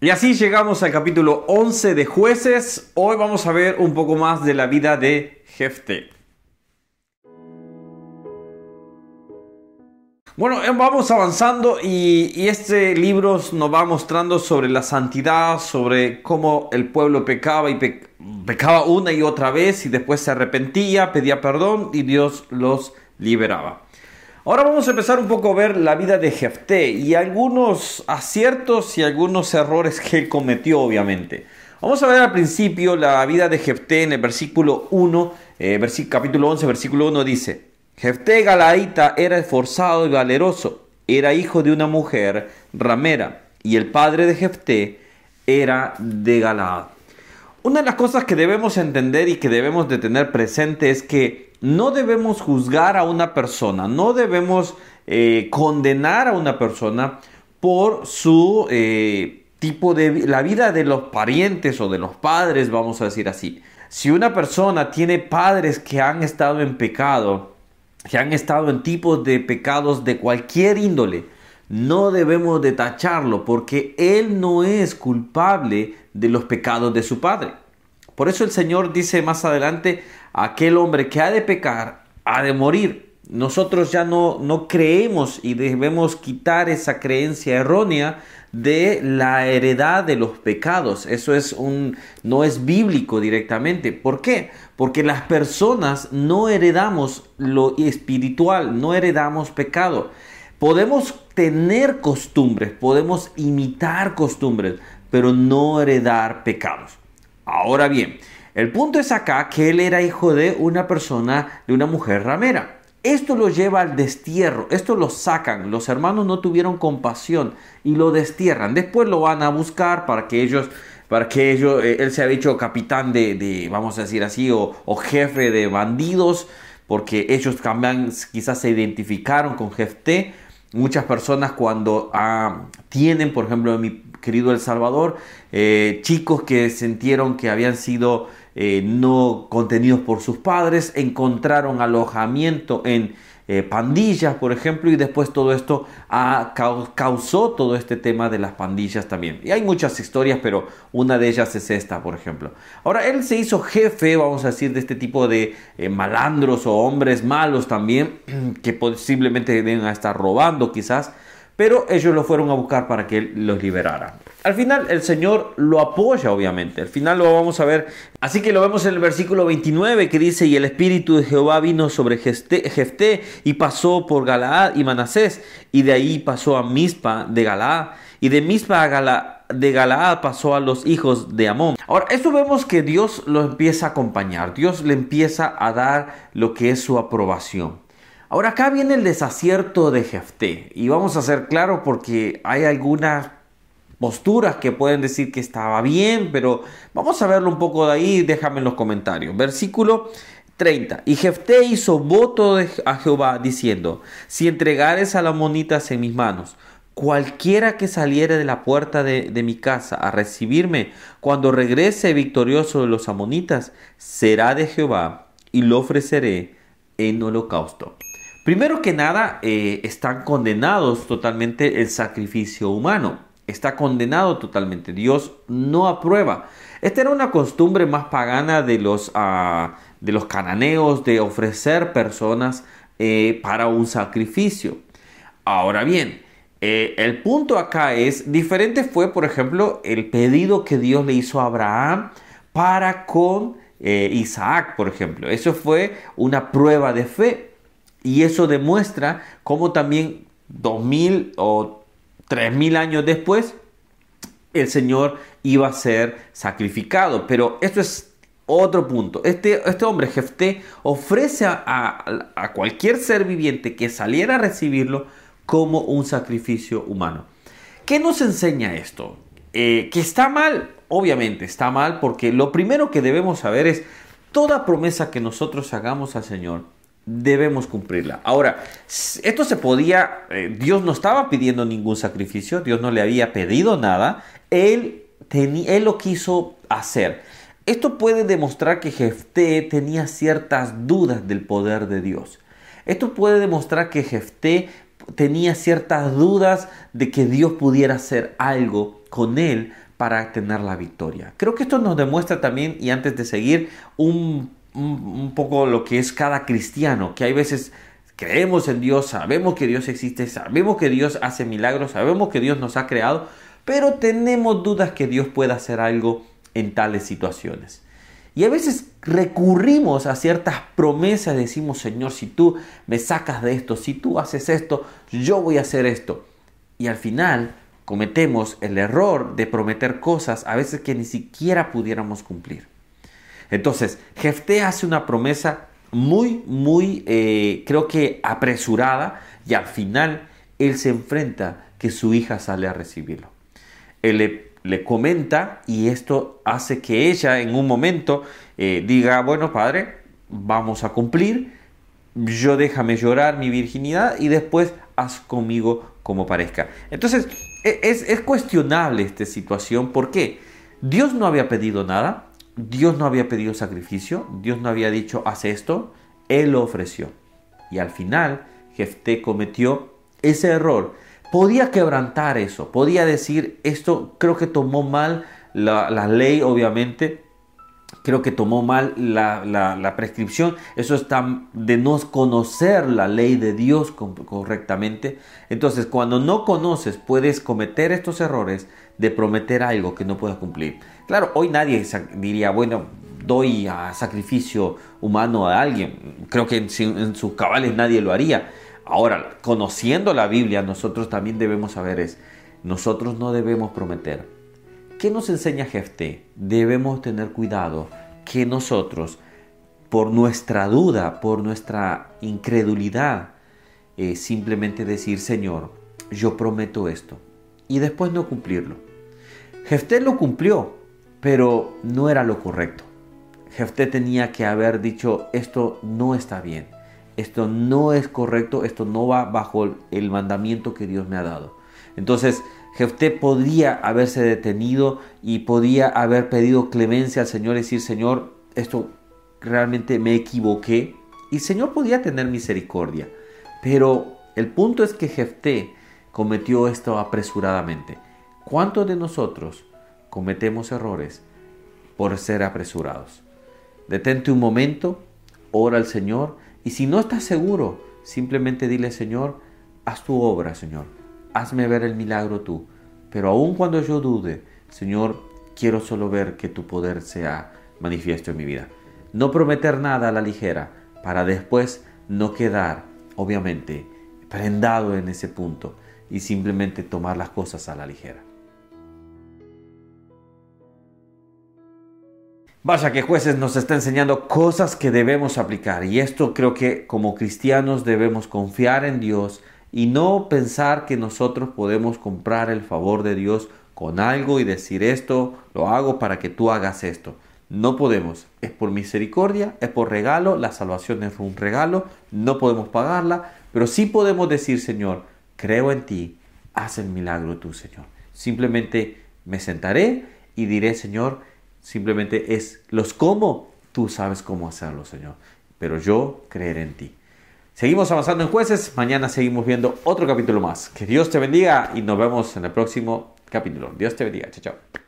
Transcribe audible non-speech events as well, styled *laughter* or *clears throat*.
Y así llegamos al capítulo 11 de jueces. Hoy vamos a ver un poco más de la vida de Jefte. Bueno, eh, vamos avanzando y, este libro nos va mostrando sobre la santidad, sobre cómo el pueblo pecaba y pecaba una y otra vez y después se arrepentía, pedía perdón y Dios los liberaba. Ahora vamos a empezar un poco a ver la vida de Jefté y algunos aciertos y algunos errores que él cometió, obviamente. Vamos a ver al principio la vida de Jefté en el versículo 1, eh, capítulo 11, versículo 1 dice, Jefté Galaíta era esforzado y valeroso, era hijo de una mujer ramera, y el padre de Jefté era de Galaad. Una de las cosas que debemos entender y que debemos de tener presente es que no debemos juzgar a una persona, no debemos eh, condenar a una persona por su eh, tipo de la vida de los parientes o de los padres, vamos a decir así. Si una persona tiene padres que han estado en pecado, que han estado en tipos de pecados de cualquier índole, no debemos de tacharlo porque él no es culpable de los pecados de su padre. Por eso el Señor dice más adelante, aquel hombre que ha de pecar, ha de morir. Nosotros ya no, no creemos y debemos quitar esa creencia errónea de la heredad de los pecados. Eso es un no es bíblico directamente. ¿Por qué? Porque las personas no heredamos lo espiritual, no heredamos pecado. Podemos tener costumbres, podemos imitar costumbres, pero no heredar pecados. Ahora bien, el punto es acá que él era hijo de una persona, de una mujer ramera. Esto lo lleva al destierro, esto lo sacan, los hermanos no tuvieron compasión y lo destierran. Después lo van a buscar para que ellos, para que ellos, eh, él se ha dicho capitán de, vamos a decir así, o, jefe de bandidos, porque ellos cambian, quizás se identificaron con Jefté. Muchas personas cuando ah, tienen, por ejemplo, en mi querido El Salvador, eh, chicos que sintieron que habían sido eh, no contenidos por sus padres, encontraron alojamiento en eh, pandillas, por ejemplo, y después todo esto causó todo este tema de las pandillas también. Y hay muchas historias, pero una de ellas es esta, por ejemplo. Ahora, él se hizo jefe, vamos a decir, de este tipo de malandros o hombres malos también, *clears throat* que posiblemente deben estar robando quizás pero ellos lo fueron a buscar para que él los liberara. Al final el Señor lo apoya, obviamente. Al final lo vamos a ver. Así que lo vemos en el versículo 29 que dice, y el Espíritu de Jehová vino sobre Jefté y pasó por Galaad y Manasés, y de ahí pasó a Mispa de Galaad, y de Mispa a de Galaad pasó a los hijos de Amón. Ahora, esto vemos que Dios lo empieza a acompañar, Dios le empieza a dar lo que es su aprobación. Ahora acá viene el desacierto de Jefté y vamos a ser claros porque hay algunas posturas que pueden decir que estaba bien, pero vamos a verlo un poco de ahí, déjame en los comentarios. Versículo 30. Y Jefté hizo voto a Jehová diciendo, si entregares a las monitas en mis manos, cualquiera que saliere de la puerta de, de, mi casa a recibirme, cuando regrese victorioso de los amonitas, será de Jehová y lo ofreceré en holocausto. Primero que nada, eh, están condenados totalmente el sacrificio humano. Está condenado totalmente. Dios no aprueba. Esta era una costumbre más pagana de los, ah, de los cananeos de ofrecer personas eh, para un sacrificio. Ahora bien, eh, el punto acá es, diferente fue, por ejemplo, el pedido que Dios le hizo a Abraham para con Isaac, por ejemplo. Eso fue una prueba de fe. Y eso demuestra cómo también 2000 o 3000 años después el Señor iba a ser sacrificado. Pero esto es otro punto. Este, este hombre, Jefté, ofrece a, cualquier ser viviente que saliera a recibirlo como un sacrificio humano. ¿Qué nos enseña esto? Eh, que está mal, obviamente está mal, porque lo primero que debemos saber es toda promesa que nosotros hagamos al Señor debemos cumplirla. Ahora, esto se podía, eh, Dios no estaba pidiendo ningún sacrificio, Dios no le había pedido nada, Él, él lo quiso hacer. Esto puede demostrar que Jefté tenía ciertas dudas del poder de Dios. Esto puede demostrar que Jefté tenía ciertas dudas de que Dios pudiera hacer algo con él para tener la victoria. Creo que esto nos demuestra también, y antes de seguir, un, un, poco lo que es cada cristiano, que hay veces creemos en Dios, sabemos que Dios existe, sabemos que Dios hace milagros, sabemos que Dios nos ha creado, pero tenemos dudas que Dios pueda hacer algo en tales situaciones. Y a veces recurrimos a ciertas promesas, decimos, Señor, si tú me sacas de esto, si tú haces esto, yo voy a hacer esto. Y al final cometemos el error de prometer cosas a veces que ni siquiera pudiéramos cumplir. Entonces, Jefté hace una promesa muy, muy, eh, creo que apresurada y al final él se enfrenta que su hija sale a recibirlo. Él le, comenta y esto hace que ella en un momento eh, diga, bueno padre, vamos a cumplir, yo déjame llorar mi virginidad y después haz conmigo como parezca. Entonces, e, es, cuestionable esta situación. ¿Por qué? Dios no había pedido nada, Dios no había pedido sacrificio, Dios no había dicho, haz esto, Él lo ofreció. Y al final, Jefté cometió ese error. Podía quebrantar eso, podía decir, esto creo que tomó mal la, la ley, obviamente, creo que tomó mal la, prescripción. Eso está de no conocer la ley de Dios correctamente. Entonces, cuando no conoces, puedes cometer estos errores de prometer algo que no puedas cumplir. Claro, hoy nadie diría, bueno, doy a sacrificio humano a alguien. Creo que en, en sus cabales nadie lo haría. Ahora, conociendo la Biblia, nosotros también debemos saber es, nosotros no debemos prometer ¿Qué nos enseña Jefté? Debemos tener cuidado que nosotros, por nuestra duda, por nuestra incredulidad, eh, simplemente decir, Señor, yo prometo esto, y después no cumplirlo. Jefté lo cumplió, pero no era lo correcto. Jefté tenía que haber dicho, esto no está bien, esto no es correcto, esto no va bajo el mandamiento que Dios me ha dado. Entonces, Jefté podía haberse detenido y podía haber pedido clemencia al Señor y decir, Señor, esto realmente me equivoqué. Y el Señor podía tener misericordia. Pero el punto es que Jefté cometió esto apresuradamente. ¿Cuántos de nosotros cometemos errores por ser apresurados? Detente un momento, ora al Señor y si no estás seguro, simplemente dile, Señor, haz tu obra, Señor hazme ver el milagro tú. Pero aun cuando yo dude, Señor, quiero solo ver que tu poder sea manifiesto en mi vida. No prometer nada a la ligera para después no quedar, obviamente, prendado en ese punto y simplemente tomar las cosas a la ligera. Vaya que jueces nos está enseñando cosas que debemos aplicar y esto creo que como cristianos debemos confiar en Dios, y no pensar que nosotros podemos comprar el favor de Dios con algo y decir esto, lo hago para que tú hagas esto. No podemos, es por misericordia, es por regalo, la salvación es un regalo, no podemos pagarla, pero sí podemos decir, Señor, creo en ti, haz el milagro tú, Señor. Simplemente me sentaré y diré, Señor, simplemente es los cómo, tú sabes cómo hacerlo, Señor, pero yo creeré en ti. Seguimos avanzando en jueces, mañana seguimos viendo otro capítulo más. Que Dios te bendiga y nos vemos en el próximo capítulo. Dios te bendiga, chao, chao.